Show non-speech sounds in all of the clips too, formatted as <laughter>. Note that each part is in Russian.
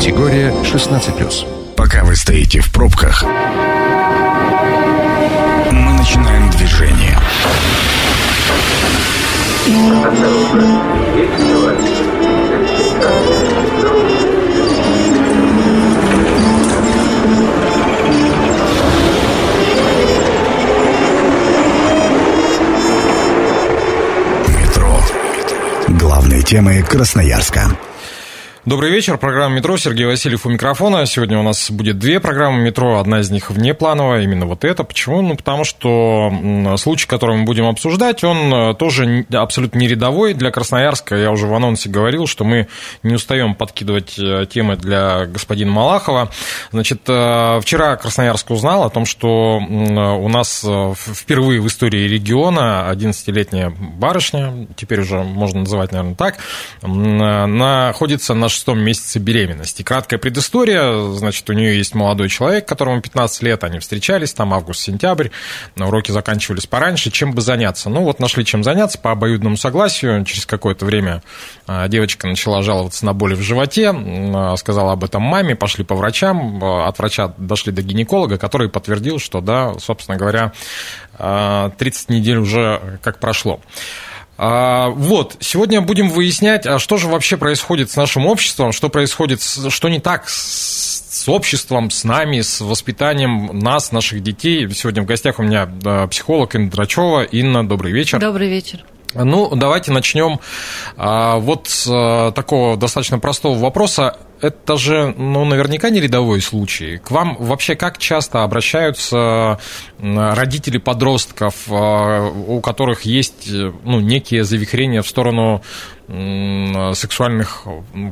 Категория 16+. Пока вы стоите в пробках, мы начинаем движение. Метро. Главные темы Красноярска. Добрый вечер, программа «Метро», Сергей Васильев у микрофона. Сегодня у нас будет две программы «Метро», одна из них внеплановая, именно вот эта. Почему? Ну, потому что случай, который мы будем обсуждать, он э, тоже абсолютно не рядовой для Красноярска. Я уже в анонсе говорил, что мы не устаем подкидывать э, темы для господина Малахова. Значит, э, вчера Красноярск узнал о том, что у нас впервые в истории региона 11-летняя барышня, теперь уже можно называть, наверное, так, находится на шестом месяце беременности. Краткая предыстория, значит, у нее есть молодой человек, которому 15 лет, они встречались, там август-сентябрь, уроки заканчивались пораньше, чем бы заняться. Ну, вот нашли чем заняться по обоюдному согласию, через какое-то время а, девочка начала жаловаться на боли в животе, а, сказала об этом маме, пошли по врачам, а, от врача дошли до гинеколога, который подтвердил, что, да, собственно говоря, 30 недель уже как прошло. А, вот, сегодня будем выяснять, а что же вообще происходит с нашим обществом, что происходит, что не так с обществом, с нами, с воспитанием нас, наших детей. Сегодня в гостях у меня психолог Инна Драчева. Инна, добрый вечер. Добрый вечер. Ну, давайте начнем а, вот с такого достаточно простого вопроса это же, ну, наверняка не рядовой случай. К вам вообще как часто обращаются родители подростков, а, у которых есть, ну, некие завихрения в сторону сексуальных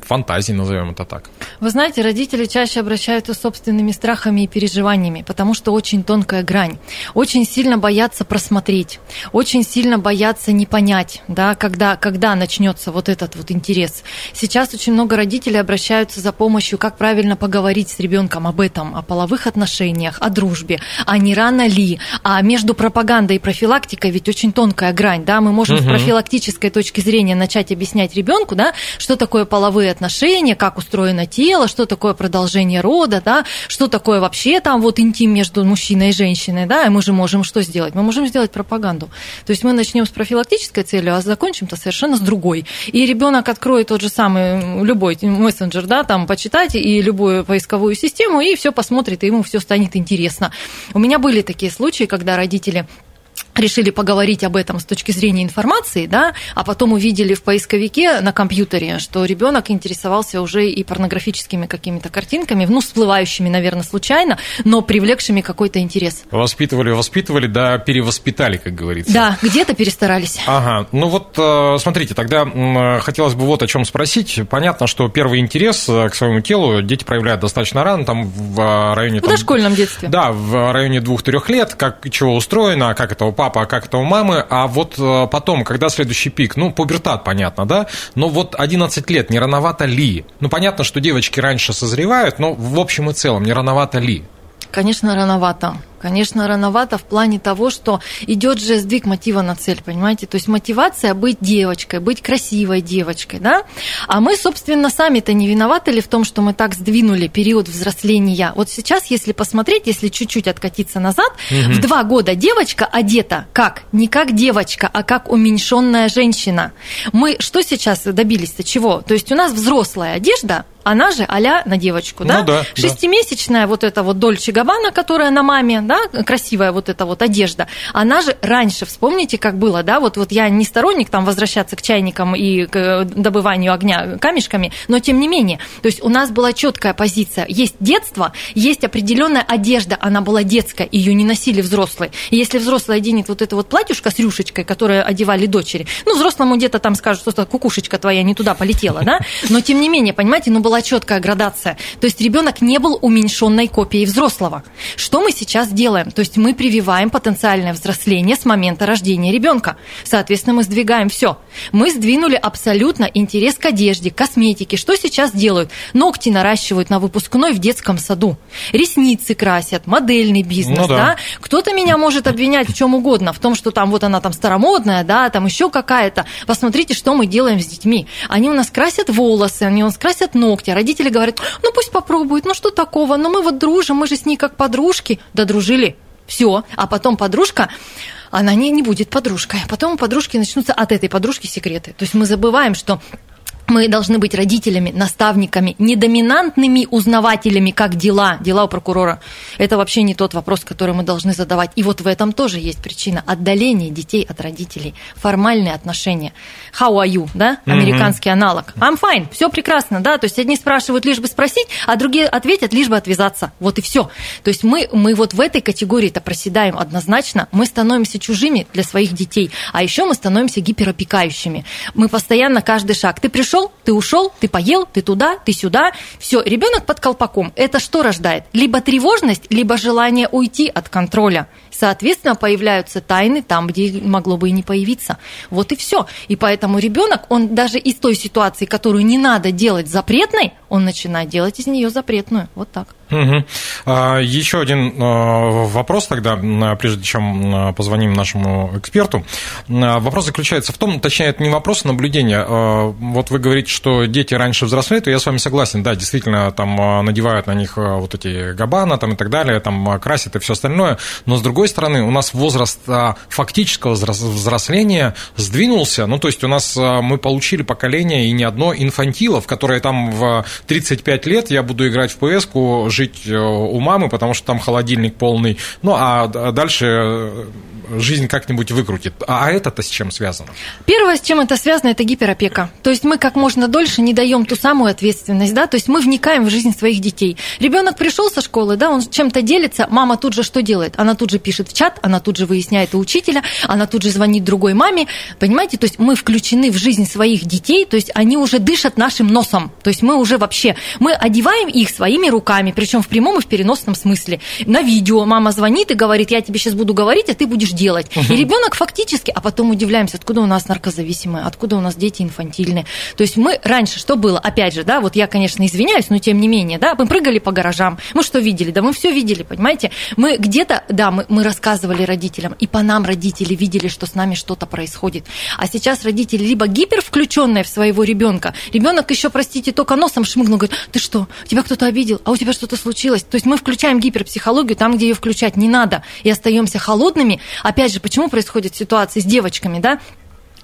фантазий, назовем это так? Вы знаете, родители чаще обращаются с собственными страхами и переживаниями, потому что очень тонкая грань. Очень сильно боятся просмотреть, очень сильно боятся не понять, да, когда, когда начнется вот этот вот интерес. Сейчас очень много родителей обращаются за помощью, как правильно поговорить с ребенком об этом, о половых отношениях, о дружбе, а не рано ли, а между пропагандой и профилактикой ведь очень тонкая грань, да, мы можем угу. с профилактической точки зрения начать объяснять объяснять ребенку, да, что такое половые отношения, как устроено тело, что такое продолжение рода, да, что такое вообще там вот интим между мужчиной и женщиной, да, и мы же можем что сделать? Мы можем сделать пропаганду. То есть мы начнем с профилактической целью, а закончим-то совершенно с другой. И ребенок откроет тот же самый любой мессенджер, да, там почитать и любую поисковую систему, и все посмотрит, и ему все станет интересно. У меня были такие случаи, когда родители решили поговорить об этом с точки зрения информации, да, а потом увидели в поисковике на компьютере, что ребенок интересовался уже и порнографическими какими-то картинками, ну, всплывающими, наверное, случайно, но привлекшими какой-то интерес. Воспитывали, воспитывали, да, перевоспитали, как говорится. Да, где-то перестарались. Ага, ну вот, э, смотрите, тогда хотелось бы вот о чем спросить. Понятно, что первый интерес э, к своему телу дети проявляют достаточно рано, там в э, районе... В дошкольном детстве. Да, в районе двух-трех лет, как, чего устроено, как это у папы, а как это у мамы, а вот потом, когда следующий пик, ну, пубертат, понятно, да, но вот 11 лет, не рановато ли? Ну, понятно, что девочки раньше созревают, но в общем и целом, не рановато ли? Конечно, рановато. Конечно, рановато в плане того, что идет же сдвиг мотива на цель, понимаете? То есть мотивация быть девочкой, быть красивой девочкой, да? А мы, собственно, сами-то не виноваты ли в том, что мы так сдвинули период взросления? Вот сейчас, если посмотреть, если чуть-чуть откатиться назад, угу. в два года девочка одета как? Не как девочка, а как уменьшенная женщина. Мы что сейчас добились-то? Чего? То есть у нас взрослая одежда, она же а на девочку, ну, да? да? Шестимесячная да. вот эта вот Дольче Габбана, которая на маме, да, красивая вот эта вот одежда, она же раньше, вспомните, как было, да, вот, вот я не сторонник там возвращаться к чайникам и к э, добыванию огня камешками, но тем не менее, то есть у нас была четкая позиция, есть детство, есть определенная одежда, она была детская, ее не носили взрослые. И если взрослый оденет вот это вот платьюшко с рюшечкой, которое одевали дочери, ну, взрослому где-то там скажут, что кукушечка твоя не туда полетела, да, но тем не менее, понимаете, ну, была четкая градация. То есть ребенок не был уменьшенной копией взрослого. Что мы сейчас делаем? То есть мы прививаем потенциальное взросление с момента рождения ребенка. Соответственно, мы сдвигаем все. Мы сдвинули абсолютно интерес к одежде, к косметике. Что сейчас делают? Ногти наращивают на выпускной в детском саду. Ресницы красят, модельный бизнес, Ну да. да. Кто-то меня может обвинять в чем угодно, в том, что там вот она там старомодная, да, там еще какая-то. Посмотрите, что мы делаем с детьми. Они у нас красят волосы, они у нас красят ногти. Родители говорят, ну пусть попробуют, ну что такого, ну мы вот дружим, мы же с ней как подружки. Да дружили, все. А потом подружка, она не, не будет подружкой. А потом у подружки начнутся от этой подружки секреты. То есть мы забываем, что мы должны быть родителями, наставниками, не доминантными узнавателями, как дела, дела у прокурора. Это вообще не тот вопрос, который мы должны задавать. И вот в этом тоже есть причина отдаления детей от родителей, формальные отношения. How are you, да, американский аналог. I'm fine, все прекрасно, да, то есть одни спрашивают лишь бы спросить, а другие ответят лишь бы отвязаться. Вот и все. То есть мы, мы вот в этой категории-то проседаем однозначно, мы становимся чужими для своих детей, а еще мы становимся гиперопекающими. Мы постоянно каждый шаг. Ты пришел, ты ушел, ты поел, ты туда, ты сюда. Все, ребенок под колпаком. Это что рождает? Либо тревожность, либо желание уйти от контроля. Соответственно, появляются тайны там, где могло бы и не появиться. Вот и все. И поэтому ребенок, он даже из той ситуации, которую не надо делать запретной, он начинает делать из нее запретную. Вот так. Мгм. А, Еще один а, вопрос тогда, а, прежде чем позвоним нашему эксперту. Вопрос заключается в том, точнее, это не вопрос, а наблюдение. Вот вы говорите, что дети раньше взрослеют, и я с вами согласен, да, действительно, там надевают на них вот эти габана там и так далее, там красят и все остальное, но с другой стороны, у нас возраст фактического взрос- взросления сдвинулся, ну, то есть у нас мы получили поколение и не одно инфантилов, которые там в 35 лет я буду играть в ПС-ку, жить э, у мамы, потому что там холодильник полный, ну, а д- дальше э, жизнь как-нибудь выкрутит. А а это-то с чем связано? Первое, с чем это связано, это гиперопека. То есть мы как можно дольше не даем ту самую ответственность, да, то есть мы вникаем в жизнь своих детей. Ребенок пришел со школы, да, он чем-то делится, мама тут же что делает? Она тут же пишет в чат, она тут же выясняет у учителя, она тут же звонит другой маме, понимаете, то есть мы включены в жизнь своих детей, то есть они уже дышат нашим носом, то есть мы уже вообще, мы одеваем их своими руками, причем в прямом и в переносном смысле. На видео мама звонит и говорит, я тебе сейчас буду говорить, а ты будешь делать. И ребенок фактически, а потом удивляемся, откуда у нас наркозависимые, откуда у нас дети инфантильные. То есть мы раньше, что было, опять же, да, вот я, конечно, извиняюсь, но тем не менее, да, мы прыгали по гаражам, мы что видели? Да мы все видели, понимаете? Мы где-то, да, мы, мы рассказывали родителям, и по нам родители видели, что с нами что-то происходит. А сейчас родители либо гипер включенные в своего ребенка, ребенок еще, простите, только носом шмыгнул, говорит, ты что, тебя кто-то обидел, а у тебя что-то случилось? То есть мы включаем гиперпсихологию там, где ее включать не надо, и остаемся холодными. Опять же, почему происходят ситуации с девочками, да?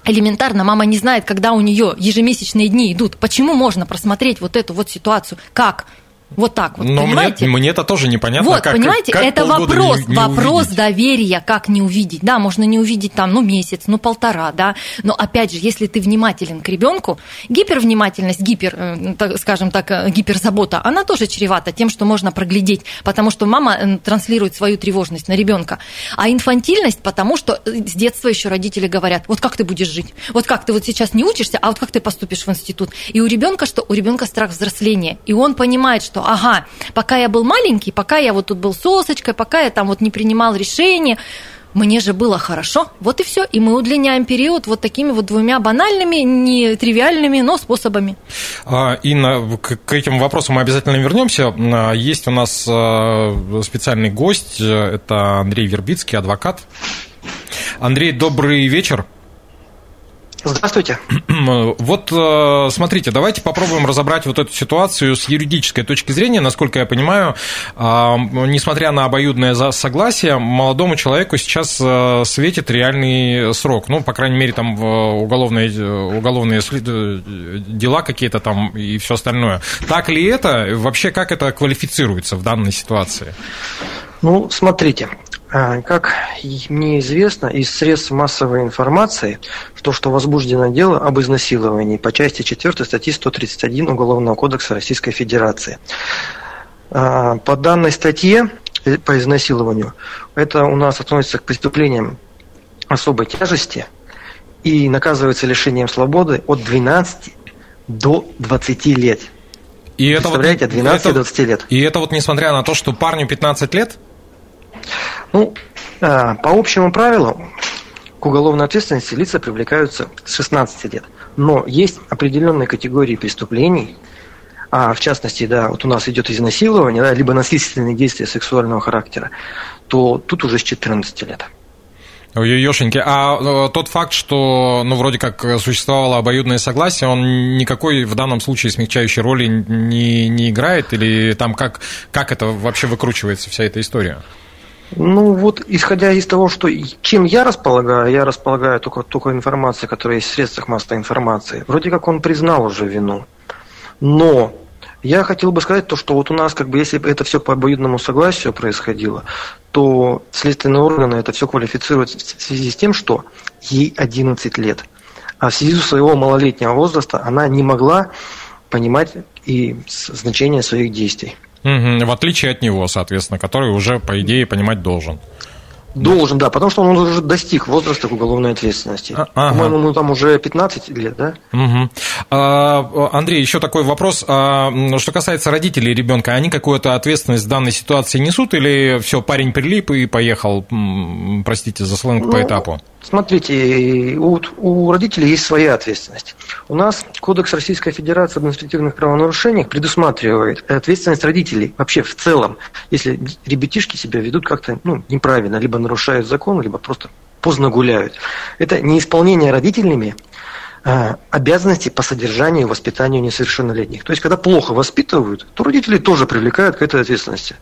Элементарно, мама не знает, когда у нее ежемесячные дни идут. Почему можно просмотреть вот эту вот ситуацию? Как? Вот так вот, Но мне, понимаете? мне это тоже непонятно. Вот, как, понимаете, как это вопрос, не- не вопрос увидеть. доверия, как не увидеть. Да, можно не увидеть там, ну, месяц, ну, полтора, да. Но опять же, если ты внимателен к ребенку, гипервнимательность, гипер, э, так, скажем так, э, гиперзабота, она тоже чревата тем, что можно проглядеть, потому что мама э, транслирует свою тревожность на ребенка. А инфантильность, потому что с детства еще родители говорят, вот как ты будешь жить, вот как ты вот сейчас не учишься, а вот как ты поступишь в институт. И у ребенка что? У ребенка страх взросления. И он понимает, что, ага, пока я был маленький, пока я вот тут был сосочкой, пока я там вот не принимал решения, мне же было хорошо, вот и все. И мы удлиняем период вот такими вот двумя банальными, не тривиальными, но способами. А, Инна, к к этим вопросам мы обязательно вернемся. А, Есть у нас а, специальный гость, э, это Андрей Вербицкий, адвокат. Андрей, добрый вечер. Здравствуйте. Вот э, смотрите, давайте попробуем разобрать вот эту ситуацию с юридической точки зрения. Насколько я понимаю, а, несмотря на обоюдное согласие, молодому человеку сейчас э, светит реальный срок. Ну, по крайней мере, там уголовные, э, уголовные э, дела какие-то там и все остальное. Так ли это? Вообще, как это квалифицируется в данной ситуации? Ну, смотрите, как и мне известно из средств массовой информации, то, что возбуждено дело об изнасиловании по части 4 статьи 131 Уголовного кодекса Российской Федерации. А, По данной статье э, по изнасилованию, это у нас относится к преступлениям особой тяжести и наказывается лишением свободы от 12 до 20 лет. И это вот- Представляете, от 12 это- до 20 лет. И это вот несмотря на то, что парню 15 лет? Ну, а, по общему правилу, к уголовной ответственности лица привлекаются с 16 лет. Но есть определенные категории преступлений, а в частности, да, вот у нас идет изнасилование, да, либо насильственные действия сексуального характера, то тут уже с 14 лет. Ёшеньки, а э, тот факт, что, ну, вроде как существовало обоюдное согласие, он никакой в данном случае смягчающей роли не, не играет? Или там как, как это вообще выкручивается, вся эта история? Ну вот, исходя из того, что чем я располагаю, я располагаю только, только информацией, которая есть в средствах массовой информации. Вроде как он признал уже вину. Но я хотел бы сказать то, что вот у нас, как бы, если бы это все по обоюдному согласию происходило, то следственные органы это все квалифицируют в связи с тем, что ей 11 лет. А в связи с своего малолетнего возраста она не могла понимать и значение своих действий. Угу, в отличие от него, соответственно, который уже, по идее, понимать должен. Должен, да, потому что он уже достиг возраста уголовной ответственности. А, ага. По-моему, ну там уже 15 лет, да? Угу. А, Андрей, еще такой вопрос. А, что касается родителей ребенка, они какую-то ответственность в данной ситуации несут или все, парень прилип и поехал, простите за сленг, ну, по этапу? Смотрите, у, у родителей есть своя ответственность. У нас Кодекс Российской Федерации об административных правонарушениях предусматривает ответственность родителей вообще в целом, если ребятишки себя ведут как-то ну, неправильно, либо нарушают закон, либо просто поздно гуляют. Это неисполнение родителями а, обязанностей по содержанию и воспитанию несовершеннолетних. То есть, когда плохо воспитывают, то родители тоже привлекают к этой ответственности.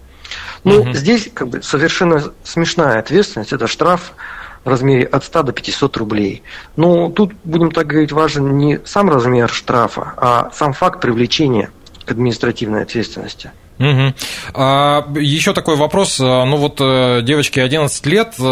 Ну, угу. здесь как бы совершенно смешная ответственность, это штраф в размере от 100 до 500 рублей. Но тут, будем так говорить, важен не сам размер штрафа, а сам факт привлечения к административной ответственности. Угу. А, еще такой вопрос. А, ну вот э, девочке 11 лет, э,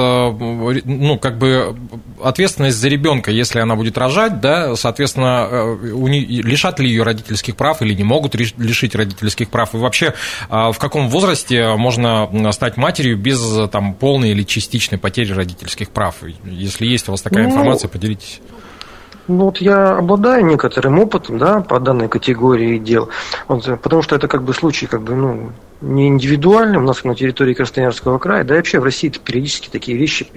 ну как бы ответственность за ребенка, если она будет рожать, да, соответственно, э, лишат ли ее родительских прав или не могут лишить родительских прав? И вообще, а, в каком возрасте можно стать матерью без там полной или частичной потери родительских прав? Если есть у вас такая ну, информация, поделитесь. Ну вот я обладаю некоторым опытом, да, по данной категории дел, вот, потому что это как бы случай, как бы, ну, не индивидуальный у нас на территории Красноярского края, да и вообще в России периодически такие вещи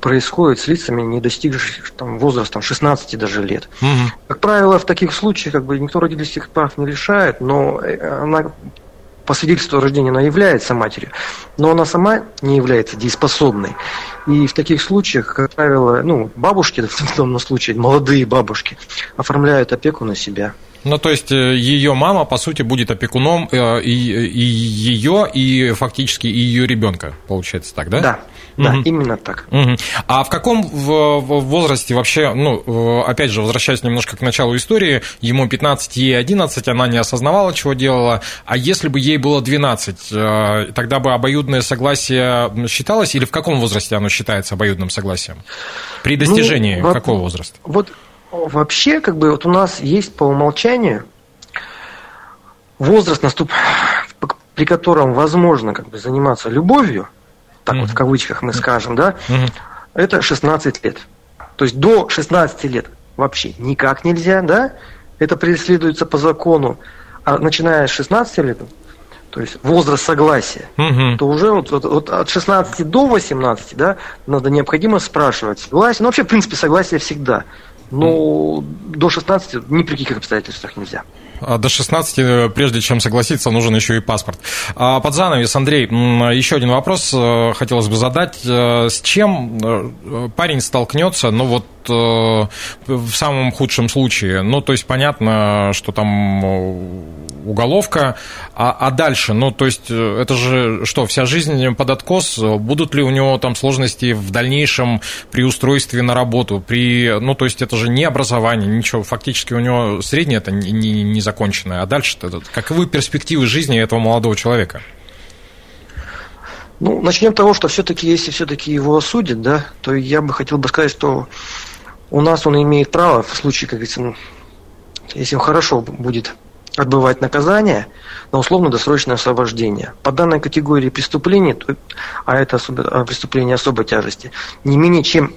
происходят с лицами, не достигших там, возраста 16 даже лет. Угу. Как правило, в таких случаях как бы никто родительских прав не лишает, но э, она по свидетельству о рождении она является матерью, но она сама не является дееспособной. И в таких случаях, как правило, ну, бабушки, <laughs> в данном случае, молодые бабушки, оформляют опеку на себя. Ну, то есть э, ее мама, по сути, будет опекуном э, и, и ее, и фактически и ее ребенка, получается так, да? Да. Да, угу. именно так. Угу. А в каком возрасте вообще, ну, опять же, возвращаясь немножко к началу истории, ему 15, ей 11, она не осознавала, чего делала, а если бы ей было 12, э, тогда бы обоюдное согласие считалось, или в каком возрасте оно считается обоюдным согласием? При достижении ну, какого возраста? Вот Вообще, как бы вот у нас есть по умолчанию возраст, наступ... при котором возможно как бы заниматься любовью, так mm-hmm. вот в кавычках мы скажем, да, mm-hmm. это 16 лет. То есть до 16 лет вообще никак нельзя, да, это преследуется по закону, а начиная с 16 лет, то есть возраст согласия, угу. то уже вот, вот, вот от 16 до 18, да, надо необходимо спрашивать согласие. Ну, вообще, в принципе, согласие всегда. Ну, до 16 ни при каких обстоятельствах нельзя. А до 16, э, прежде чем согласиться, нужен еще и паспорт. А под занавес, Андрей, еще один вопрос э, хотелось бы задать. Э, с чем парень столкнется, ну вот в самом худшем случае? Ну, то есть понятно, что там уголовка, а, а дальше, ну, то есть это же что, вся жизнь под откос? Будут ли у него там сложности в дальнейшем при устройстве на работу? При, ну, то есть это же не образование, ничего, фактически у него среднее это не, не, не законченное. А дальше-то каковы перспективы жизни этого молодого человека? Ну, начнем с того, что все-таки, если все-таки его осудят, да, то я бы хотел бы сказать, что у нас он имеет право, в случае, как говорится, ну, если он хорошо будет отбывать наказание на условно-досрочное освобождение. По данной категории преступлений, а это особо, а, преступление особой тяжести, не менее чем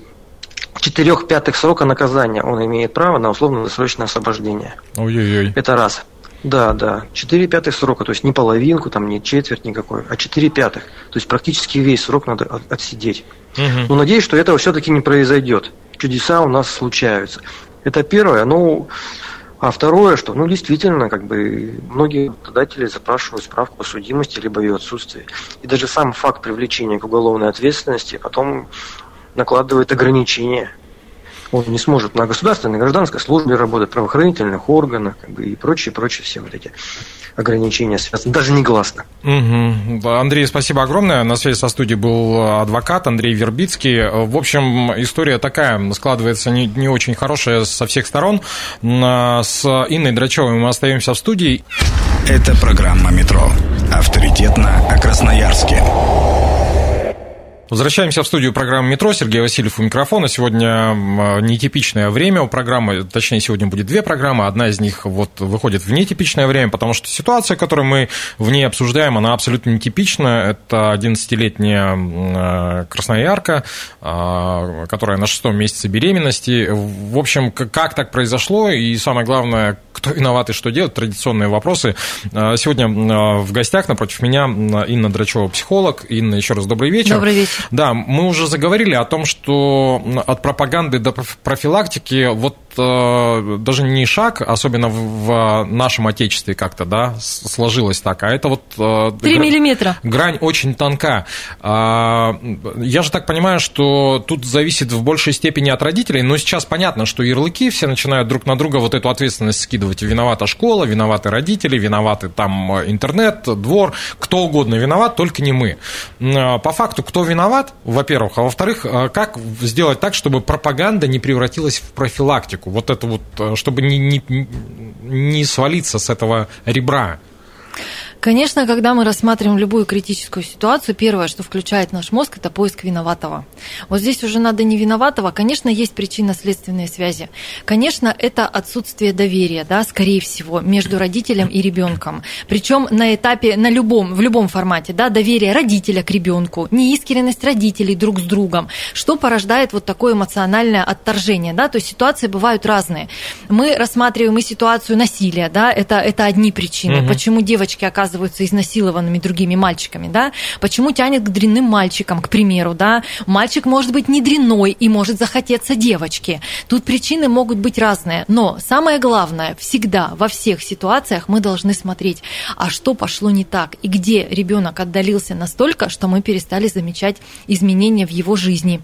четырех пятых срока наказания он имеет право на условно-досрочное освобождение. Ой-ой-ой. Это раз. Да, да. 4 пятых срока, то есть не половинку, там не четверть никакой, а 4 пятых. То есть практически весь срок надо отсидеть. Угу. Но надеюсь, что этого все-таки не произойдет. Чудеса у нас случаются. Это первое. Ну, а второе, что, ну, действительно, как бы многие работодатели запрашивают справку о судимости либо ее отсутствии. И даже сам факт привлечения к уголовной ответственности потом накладывает ограничения он не сможет на государственной, гражданской службе работать, правоохранительных органах как бы, и прочие, прочие все вот эти ограничения связаны, даже негласно. Угу. Андрей, спасибо огромное. На связи со студией был адвокат Андрей Вербицкий. В общем, история такая складывается не, не очень хорошая со всех сторон. С Инной Драчевой мы остаемся в студии. Это программа «Метро». Авторитетно о Красноярске. Возвращаемся в студию программы «Метро». Сергей Васильев у микрофона. Сегодня нетипичное время у программы, точнее, сегодня будет две программы. Одна из них вот выходит в нетипичное время, потому что ситуация, которую мы в ней обсуждаем, она абсолютно нетипична. Это 11-летняя красноярка, а, которая на шестом месяце беременности. В общем, как так произошло и, самое главное, кто виноват и что делать, традиционные вопросы. А, сегодня в гостях напротив меня Инна Драчева, психолог. Инна, еще раз добрый вечер. Добрый вечер. Да, мы уже заговорили о том, что от пропаганды до профилактики вот даже не шаг, особенно в нашем отечестве как-то, да, сложилось так, а это вот... Э, Три миллиметра. Грань очень тонка. А, я же так понимаю, что тут зависит в большей степени от родителей, но сейчас понятно, что ярлыки все начинают друг на друга вот эту ответственность скидывать. Виновата школа, виноваты родители, виноваты там интернет, двор, кто угодно виноват, только не мы. По факту, кто виноват, во-первых, а во-вторых, как сделать так, чтобы пропаганда не превратилась в профилактику? Человеку, вот это вот, э, чтобы не, не, не свалиться с этого ребра. Конечно, когда мы рассматриваем любую критическую ситуацию, первое, что включает наш мозг, это поиск виноватого. Вот здесь уже надо не виноватого. Конечно, есть причинно-следственные связи. Конечно, это отсутствие доверия, да, скорее всего, между родителем и ребенком. Причем на этапе, на любом, в любом формате, да, доверие родителя к ребенку, неискренность родителей друг с другом, что порождает вот такое эмоциональное отторжение, да, то есть ситуации бывают разные. Мы рассматриваем и ситуацию насилия, да, это, это одни причины, угу. почему девочки оказываются оказываются изнасилованными другими мальчиками, да? Почему тянет к дрянным мальчикам, к примеру, да? Мальчик может быть не дрянной и может захотеться девочки. Тут причины могут быть разные, но самое главное, всегда во всех ситуациях мы должны смотреть, а что пошло не так и где ребенок отдалился настолько, что мы перестали замечать изменения в его жизни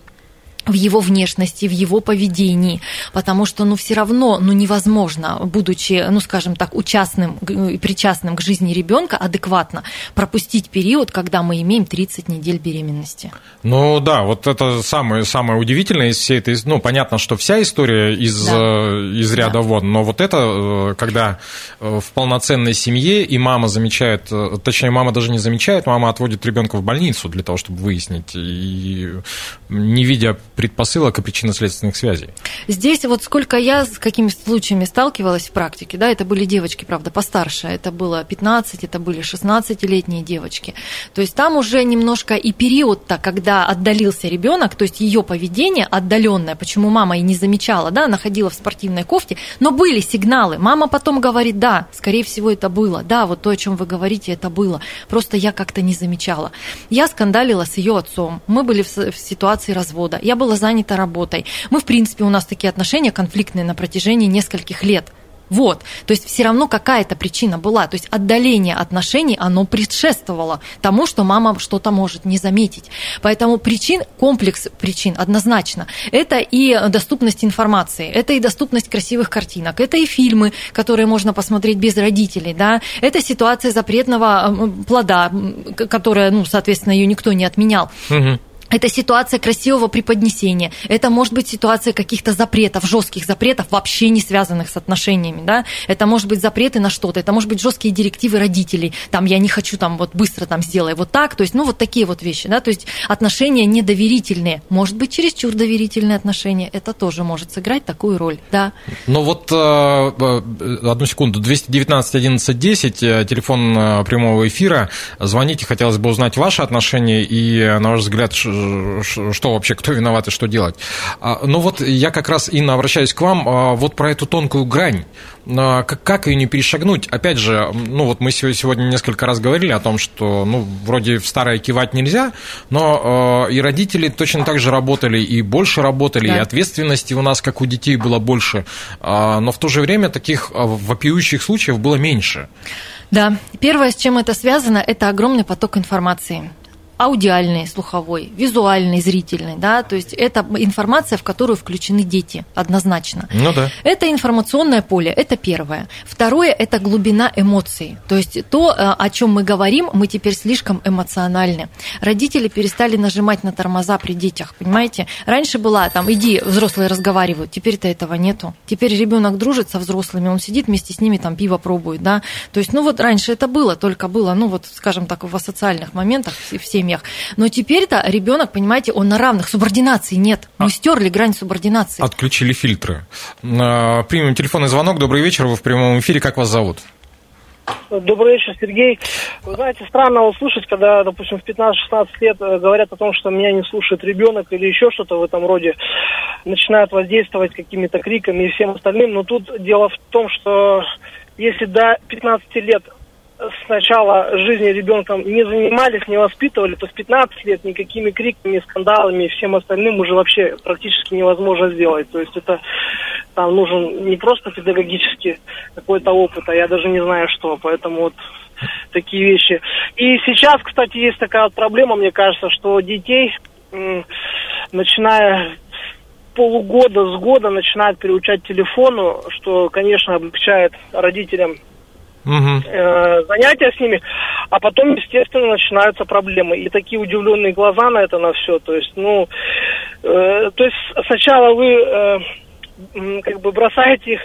в его внешности, в его поведении, потому что, ну, все равно, ну, невозможно, будучи, ну, скажем так, участным и причастным к жизни ребенка, адекватно пропустить период, когда мы имеем 30 недель беременности. Ну, да, вот это самое, самое удивительное из всей этой, ну, понятно, что вся история из, да. Э, из ряда да. вон, но вот это, э, когда э, в полноценной семье и мама замечает, точнее, мама даже не замечает, мама отводит ребенка в больницу для того, чтобы выяснить, и не видя предпосылок и причинно-следственных связей. Здесь вот сколько я с какими случаями сталкивалась в практике, да, это были девочки, правда, постарше, это было 15, это были 16-летние девочки. То есть там уже немножко и период-то, когда отдалился ребенок, то есть ее поведение отдаленное, почему мама и не замечала, да, находила в спортивной кофте, но были сигналы. Мама потом говорит, да, скорее всего, это было, да, вот то, о чем вы говорите, это было. Просто я как-то не замечала. Я скандалила с ее отцом. Мы были в ситуации развода. Я была была занята работой. Мы, в принципе, у нас такие отношения конфликтные на протяжении нескольких лет. Вот, то есть все равно какая-то причина была, то есть отдаление отношений, оно предшествовало тому, что мама что-то может не заметить. Поэтому причин, комплекс причин однозначно. Это и доступность информации, это и доступность красивых картинок, это и фильмы, которые можно посмотреть без родителей, да, это ситуация запретного плода, которая, ну, соответственно, ее никто не отменял. Угу. Это ситуация красивого преподнесения. Это может быть ситуация каких-то запретов, жестких запретов, вообще не связанных с отношениями. Да? Это может быть запреты на что-то. Это может быть жесткие директивы родителей. Там я не хочу там вот быстро там сделай вот так. То есть, ну, вот такие вот вещи. Да? То есть отношения недоверительные. Может быть, чересчур доверительные отношения. Это тоже может сыграть такую роль. Да. Но вот э, э, одну секунду. 219 11 10, телефон э, прямого эфира. Звоните, хотелось бы узнать ваши отношения и, на ваш взгляд, что вообще, кто виноват и что делать. А, Но ну вот я как раз, Инна, обращаюсь к вам, а, вот про эту тонкую грань. Как, как ее не перешагнуть? Опять же, ну вот мы сегодня несколько раз говорили о том, что, ну, вроде в старое кивать нельзя, но и родители точно так же работали, и больше работали, да. и ответственности у нас, как у детей, было больше. Но в то же время таких вопиющих случаев было меньше. Да, первое, с чем это связано, это огромный поток информации аудиальный, слуховой, визуальный, зрительный, да, то есть это информация, в которую включены дети, однозначно. Ну да. Это информационное поле, это первое. Второе – это глубина эмоций, то есть то, э, о чем мы говорим, мы теперь слишком эмоциональны. Родители перестали нажимать на тормоза при детях, понимаете? Раньше была там, иди, взрослые разговаривают, теперь-то этого нету. Теперь ребенок дружит со взрослыми, он сидит вместе с ними, там пиво пробует, да, то есть, ну вот раньше это было, только было, ну вот, скажем так, в социальных моментах, в семье семьях. Но теперь-то ребенок, понимаете, он на равных, субординации нет. Мы а... стерли грань субординации. Отключили фильтры. А, примем телефонный звонок. Добрый вечер, вы в прямом эфире. Как вас зовут? Добрый вечер, Сергей. Вы знаете, странно услышать, когда, допустим, в 15-16 лет э, говорят о том, что меня не слушает ребенок или еще что-то в этом роде, начинают воздействовать какими-то криками и всем остальным. Но тут дело в том, что если до 15 лет с начала жизни ребенком не занимались, не воспитывали, то с 15 лет никакими криками, скандалами и всем остальным уже вообще практически невозможно сделать. То есть это там нужен не просто педагогический какой-то опыт, а я даже не знаю что. Поэтому вот такие вещи. И сейчас, кстати, есть такая вот проблема, мне кажется, что детей, начиная полугода с года начинают приучать телефону, что, конечно, облегчает родителям угу. э, занятия с ними, а потом, естественно, начинаются проблемы. И такие удивленные глаза на это, на все. То есть, ну, э, то есть сначала вы э, как бы бросаете их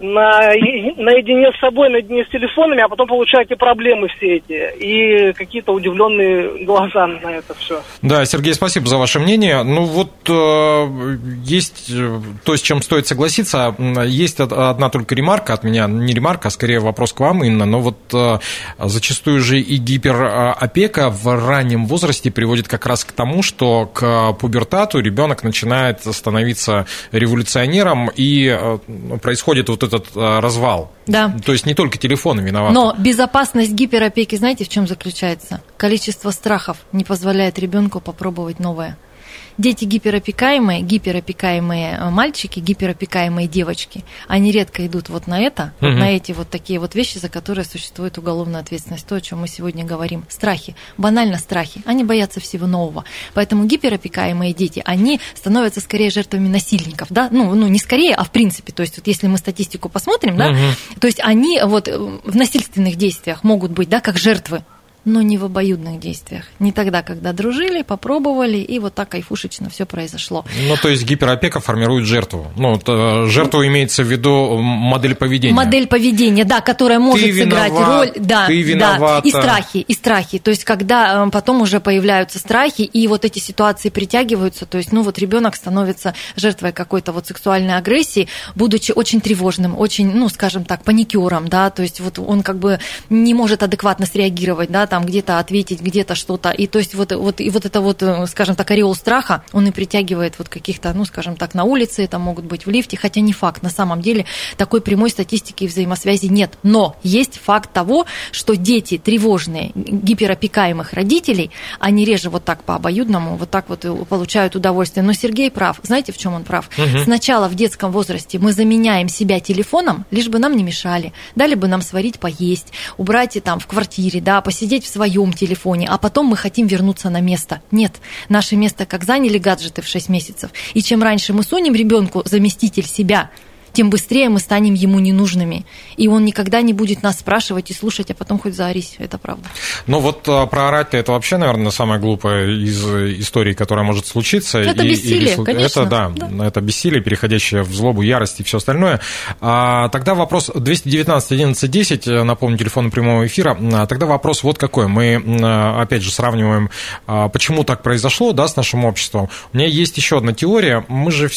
на, наедине с собой, наедине с телефонами, а потом получаете проблемы все эти и какие-то удивленные глаза на это все. Да, Сергей, спасибо за ваше мнение. Ну вот э, есть э, то, с чем стоит согласиться. Есть одна только ремарка от меня, не ремарка, а скорее вопрос к вам, Инна. Но вот э, зачастую же и гиперопека в раннем возрасте приводит как раз к тому, что к пубертату ребенок начинает становиться революционером и происходит вот это этот а, развал. Да. То есть не только телефоны виноваты. Но безопасность гиперопеки, знаете, в чем заключается? Количество страхов не позволяет ребенку попробовать новое дети гиперопекаемые, гиперопекаемые э, мальчики, гиперопекаемые девочки, они редко идут вот на это, угу. вот на эти вот такие вот вещи, за которые существует уголовная ответственность. То, о чем мы сегодня говорим. Страхи, банально страхи. Они боятся всего нового. Поэтому гиперопекаемые дети, они становятся скорее жертвами насильников, да, ну, ну не скорее, а в принципе. То есть вот если мы статистику посмотрим, да, угу. то есть они вот э, в насильственных действиях могут быть, да, как жертвы но не в обоюдных действиях. Не тогда, когда дружили, попробовали, и вот так кайфушечно все произошло. Ну, то есть гиперопека формирует жертву. Ну, то, жертву имеется в виду модель поведения. Модель поведения, да, которая может ты сыграть виноват, роль. Да, ты виновата. да. И страхи, и страхи. То есть, когда э, потом уже появляются страхи, и вот эти ситуации притягиваются, то есть, ну, вот ребенок становится жертвой какой-то вот сексуальной агрессии, будучи очень тревожным, очень, ну, скажем так, паникером, да, то есть, вот он как бы не может адекватно среагировать, да, там где-то ответить, где-то что-то. И то есть вот, вот, и вот это вот, э, скажем так, ореол страха, он и притягивает вот каких-то, ну, скажем так, на улице, это могут быть в лифте, хотя не факт. На самом деле такой прямой статистики и взаимосвязи нет. Но есть факт того, что дети тревожные, гиперопекаемых родителей, они реже вот так по обоюдному, вот так вот получают удовольствие. Но Сергей прав. Знаете, в чем он прав? Угу. Сначала в детском возрасте мы заменяем себя телефоном, лишь бы нам не мешали, дали бы нам сварить, поесть, убрать и там в квартире, да, посидеть в своем телефоне, а потом мы хотим вернуться на место. Нет, наше место как заняли гаджеты в 6 месяцев. И чем раньше мы сунем ребенку заместитель себя, тем быстрее мы станем ему ненужными. И он никогда не будет нас спрашивать и слушать, а потом хоть заорись. Это правда. Ну вот а, проорать это вообще, наверное, самое глупое из историй, которая может случиться. Это и, бессилие, или... конечно. Это, да, да, это бессилие, переходящее в злобу, ярость и все остальное. А, тогда вопрос 219 11 10, напомню, телефон прямого эфира. А, тогда вопрос вот какой. Мы, а, опять же, сравниваем, а, почему так произошло, да, с нашим обществом. У меня есть еще одна теория. Мы же,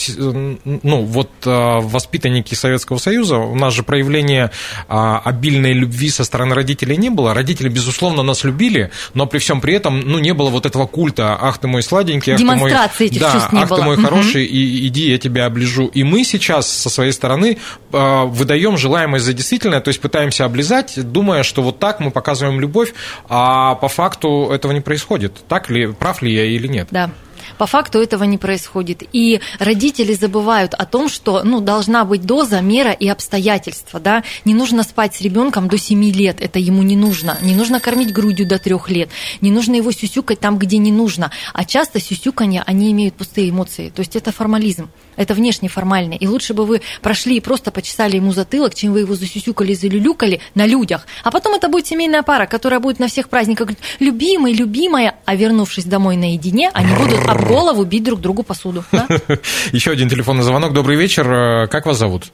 ну, вот воспитываем воспитанники Советского Союза, у нас же проявление а, обильной любви со стороны родителей не было. Родители, безусловно, нас любили, но при всем при этом, ну, не было вот этого культа «ах ты мой сладенький», «ах ты мой...» да, «ах ты мой хороший, и, иди, я тебя оближу». И мы сейчас со своей стороны а, выдаем желаемое за действительное, то есть пытаемся облизать, думая, что вот так мы показываем любовь, а по факту этого не происходит. Так ли, прав ли я или нет? Да. По факту этого не происходит. И родители забывают о том, что ну, должна быть доза, мера и обстоятельства. Да? Не нужно спать с ребенком до 7 лет, это ему не нужно. Не нужно кормить грудью до 3 лет. Не нужно его сюсюкать там, где не нужно. А часто сюсюканье, они имеют пустые эмоции. То есть это формализм. Это внешне формальный. И лучше бы вы прошли и просто почесали ему затылок, чем вы его засюсюкали, залюлюкали на людях. А потом это будет семейная пара, которая будет на всех праздниках говорить, любимый, любимая, а вернувшись домой наедине, они будут об голову бить друг другу посуду. да? <laughs> Еще один телефонный звонок. Добрый вечер. Э, Как вас зовут?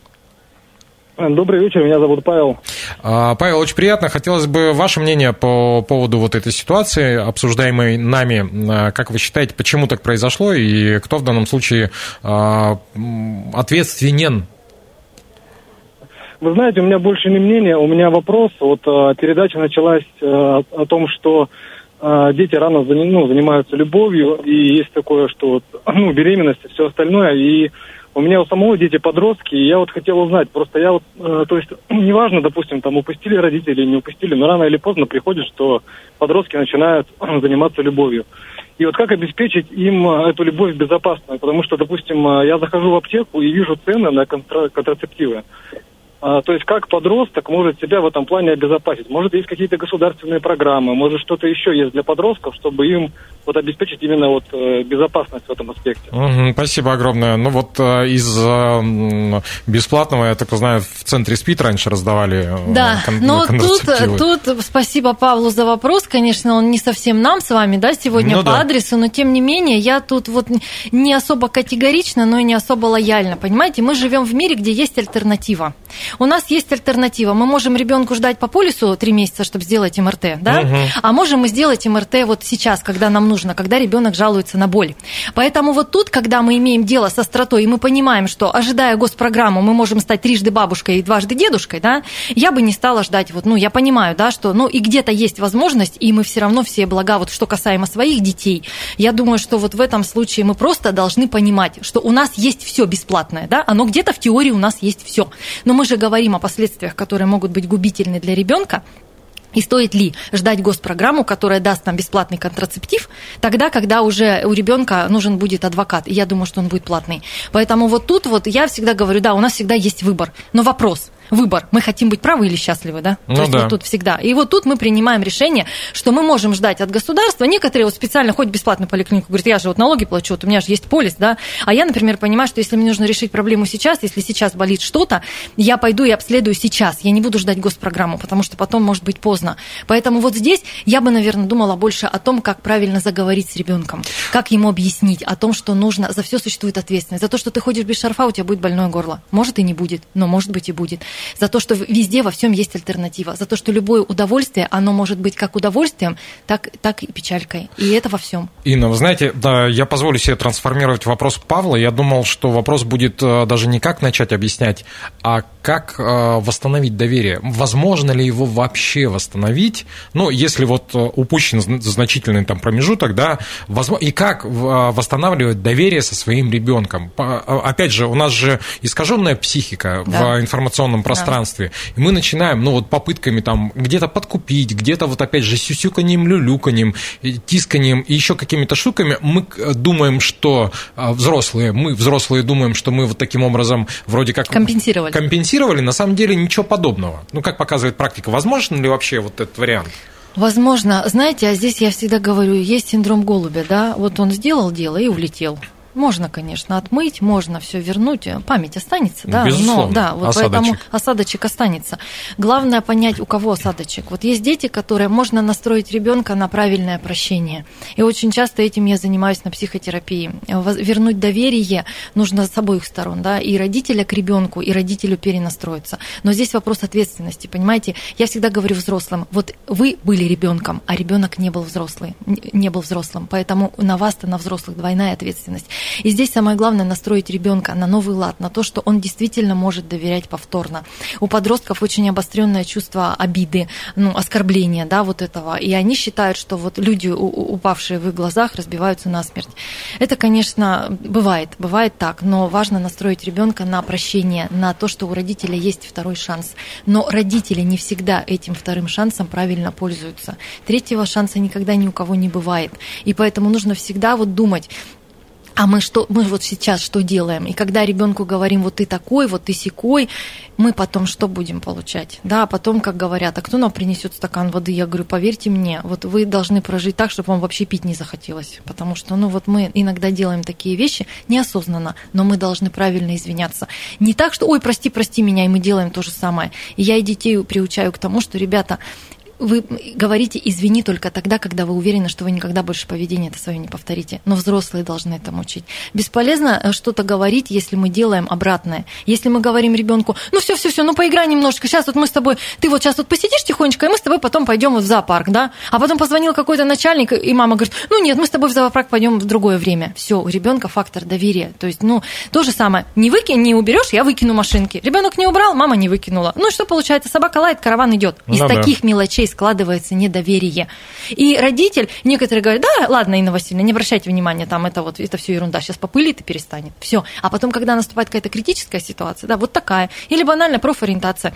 Добрый вечер, меня зовут Павел. А, Павел, очень приятно. Хотелось бы ваше мнение по поводу вот этой ситуации, обсуждаемой нами. А, Как вы считаете, почему так произошло и кто в данном случае а, ответственен? Вы знаете, у меня больше не мнение, у меня вопрос. Вот э, передача началась э, о том, что э, дети рано ну, занимаются любовью, и есть такое, что <clears throat> ну, беременность и все остальное. И у меня у самого дети подростки, и я вот хотел узнать, просто я вот, э, то есть, <clears throat> неважно, допустим, там упустили родители, не упустили, но рано или поздно приходит, что подростки начинают <clears throat> заниматься любовью. И вот как обеспечить им э, эту любовь безопасную? Потому что, допустим, э, я захожу в аптеку и вижу цены на контра- контрацептивы. А, то есть как подросток может себя в этом плане обезопасить? Может, есть какие-то государственные программы, может, что-то еще есть для подростков, чтобы им вот обеспечить именно вот э, безопасность в этом аспекте? Спасибо огромное. Ну вот э, из э, бесплатного, я так знаю, в центре СПИД раньше раздавали Да, кон- но тут, тут спасибо Павлу за вопрос. Конечно, он не совсем нам с вами, да, сегодня Ну по да. адресу, но тем не менее, я тут вот не особо категорично, но и не особо лояльно. Понимаете, мы живем в мире, где есть альтернатива. У нас есть альтернатива. Мы можем ребенку ждать по полису три месяца, чтобы сделать МРТ, да? Мгм. А можем мы сделать МРТ вот сейчас, когда нам нужно, когда ребенок жалуется на боль. Поэтому вот тут, когда мы имеем дело со остротой, и мы понимаем, что ожидая госпрограмму, мы можем стать трижды бабушкой и дважды дедушкой, да, я бы не стала ждать, вот, ну, я понимаю, да, что, ну, и где-то есть возможность, и мы все равно все блага, вот что касаемо своих детей, я думаю, что вот в этом случае мы просто должны понимать, что у нас есть все бесплатное, да, оно где-то в теории у нас есть все. Но мы же говорим о последствиях, которые могут быть губительны для ребенка, и стоит ли ждать госпрограмму, которая даст нам бесплатный контрацептив, тогда, когда уже у ребенка нужен будет адвокат, и я думаю, что он будет платный. Поэтому вот тут вот я всегда говорю, да, у нас всегда есть выбор, но вопрос, выбор, мы хотим быть правы или счастливы, да? Ну То есть да. вот тут всегда. И вот тут мы принимаем решение, что мы можем ждать от государства. Некоторые вот специально ходят в бесплатную поликлинику, говорят, я же вот налоги плачу, вот у меня же есть полис, да? А я, например, понимаю, что если мне нужно решить проблему сейчас, если сейчас болит что-то, я пойду и обследую сейчас. Я не буду ждать госпрограмму, потому что потом может быть поздно. Поэтому вот здесь я бы, наверное, думала больше о том, как правильно заговорить с ребенком, как ему объяснить о том, что нужно, за все существует ответственность. За то, что ты ходишь без шарфа, у тебя будет больное горло. Может и не будет, но может быть и будет. За то, что везде во всем есть альтернатива. За то, что любое удовольствие, оно может быть как удовольствием, так, так и печалькой. И это во всем. Инна, вы знаете, да, я позволю себе трансформировать вопрос Павла. Я думал, что вопрос будет э, даже не как начать объяснять, а как э, восстановить доверие. Возможно ли его вообще восстановить? Ну, если вот э, упущен зн- значительный там промежуток, да, возможно, и как восстанавливать доверие со своим ребенком? Опять же, у нас же искаженная психика Да. в информационном пространстве. И мы начинаем, ну, вот попытками там где-то подкупить, где-то вот опять же сюсюканьем, люлюканьем, и тисканием и еще какими-то штуками. Мы э, думаем, что а, взрослые, мы взрослые думаем, что мы вот таким образом вроде как... Компенсировали. Компенсировали, на самом деле ничего подобного. Ну, как показывает практика, возможен ли вообще вот этот вариант? Возможно, знаете, а здесь я всегда говорю, есть синдром голубя, да, вот он сделал дело и улетел. Можно, конечно, отмыть, можно все вернуть, память останется, да, Безусловно. но да, вот Осадочек. поэтому осадочек останется. Главное понять, у кого осадочек. Вот есть дети, которые можно настроить ребенка на правильное прощение. И очень часто этим я занимаюсь на психотерапии. Вернуть доверие нужно с обоих сторон, да, и родителя к ребенку, и родителю перенастроиться. Но здесь вопрос ответственности, понимаете? Я всегда говорю взрослым, вот вы были ребенком, а ребенок не был взрослый, не был взрослым, поэтому на вас-то, на взрослых, двойная ответственность. И здесь самое главное настроить ребенка на новый лад, на то, что он действительно может доверять повторно. У подростков очень обостренное чувство обиды, ну, оскорбления, да, вот этого. И они считают, что вот люди, упавшие в их глазах, разбиваются насмерть. Это, конечно, бывает, бывает так, но важно настроить ребенка на прощение, на то, что у родителя есть второй шанс. Но родители не всегда этим вторым шансом правильно пользуются. Третьего шанса никогда ни у кого не бывает. И поэтому нужно всегда вот думать, а мы что, мы вот сейчас что делаем? И когда ребенку говорим, вот ты такой, вот ты секой, мы потом что будем получать? Да, потом, как говорят, а кто нам принесет стакан воды? Я говорю, поверьте мне, вот вы должны прожить так, чтобы вам вообще пить не захотелось. Потому что, ну вот мы иногда делаем такие вещи неосознанно, но мы должны правильно извиняться. Не так, что, ой, прости, прости меня, и мы делаем то же самое. И я и детей приучаю к тому, что, ребята, вы говорите «извини» только тогда, когда вы уверены, что вы никогда больше поведение это свое не повторите. Но взрослые должны этому учить. Бесполезно э, что-то говорить, если мы делаем обратное. Если мы говорим ребенку, ну все, все, все, ну поиграй немножко, сейчас вот мы с тобой, ты вот сейчас вот посидишь тихонечко, и мы с тобой потом пойдем вот в зоопарк, да? А потом позвонил какой-то начальник, и мама говорит, ну нет, мы с тобой в зоопарк пойдем в другое время. Все, у ребенка фактор доверия. То есть, ну, то же самое. Не выкинь, не уберешь, я выкину машинки. Ребенок не убрал, мама не выкинула. Ну и что получается? Собака лает, караван идет. Из ну, таких да. мелочей складывается недоверие. И родитель, некоторые говорят, да, ладно, Инна Васильевна, не обращайте внимания, там это вот, это все ерунда, сейчас попылит и перестанет. Все. А потом, когда наступает какая-то критическая ситуация, да, вот такая, или банально профориентация,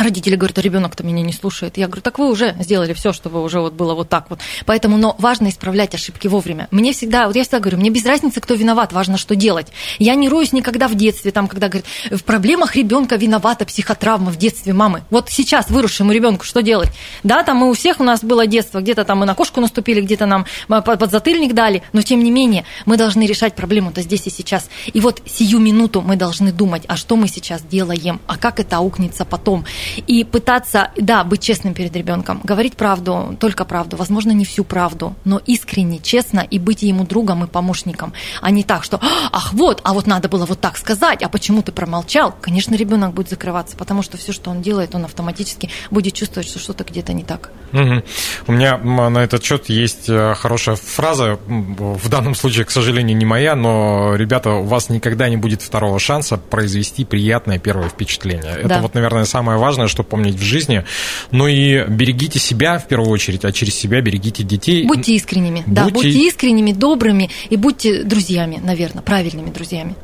Родители говорят, а ребенок-то меня не слушает. Я говорю, так вы уже сделали все, чтобы уже вот было вот так вот. Поэтому, но важно исправлять ошибки вовремя. Мне всегда, вот я всегда говорю, мне без разницы, кто виноват, важно, что делать. Я не роюсь никогда в детстве, там, когда говорят, в проблемах ребенка виновата психотравма в детстве мамы. Вот сейчас выросшему ребенку что делать? Да, там мы у всех у нас было детство, где-то там мы на кошку наступили, где-то нам подзатыльник дали, но тем не менее мы должны решать проблему-то здесь и сейчас. И вот сию минуту мы должны думать, а что мы сейчас делаем, а как это аукнется потом и пытаться, да, быть честным перед ребенком, говорить правду, только правду, возможно, не всю правду, но искренне, честно и быть ему другом и помощником, а не так, что, ах, вот, а вот надо было вот так сказать, а почему ты промолчал? Конечно, ребенок будет закрываться, потому что все, что он делает, он автоматически будет чувствовать, что что-то где-то не так. Угу. У меня на этот счет есть э, хорошая фраза, в данном случае, к сожалению, не моя, но, ребята, у вас никогда не будет второго шанса произвести приятное первое впечатление. Да. Это вот, наверное, самое важное важное, что помнить в жизни. Ну и берегите себя в первую очередь, а через себя берегите детей. Будьте искренними, будьте... да, будьте искренними, добрыми и будьте друзьями, наверное, правильными друзьями.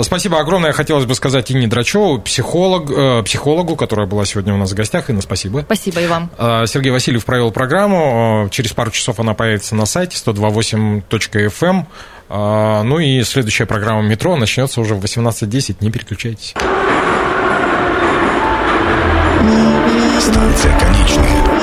Спасибо огромное. Хотелось бы сказать Инне Драчеву, психолог, э, психологу, которая была сегодня у нас в гостях. Инна, спасибо. Спасибо и вам. Э, Сергей Васильев провел программу. Э, через пару часов она появится на сайте 128.fm. Э, ну и следующая программа «Метро» начнется уже в 18.10. Не переключайтесь. Станция конечная.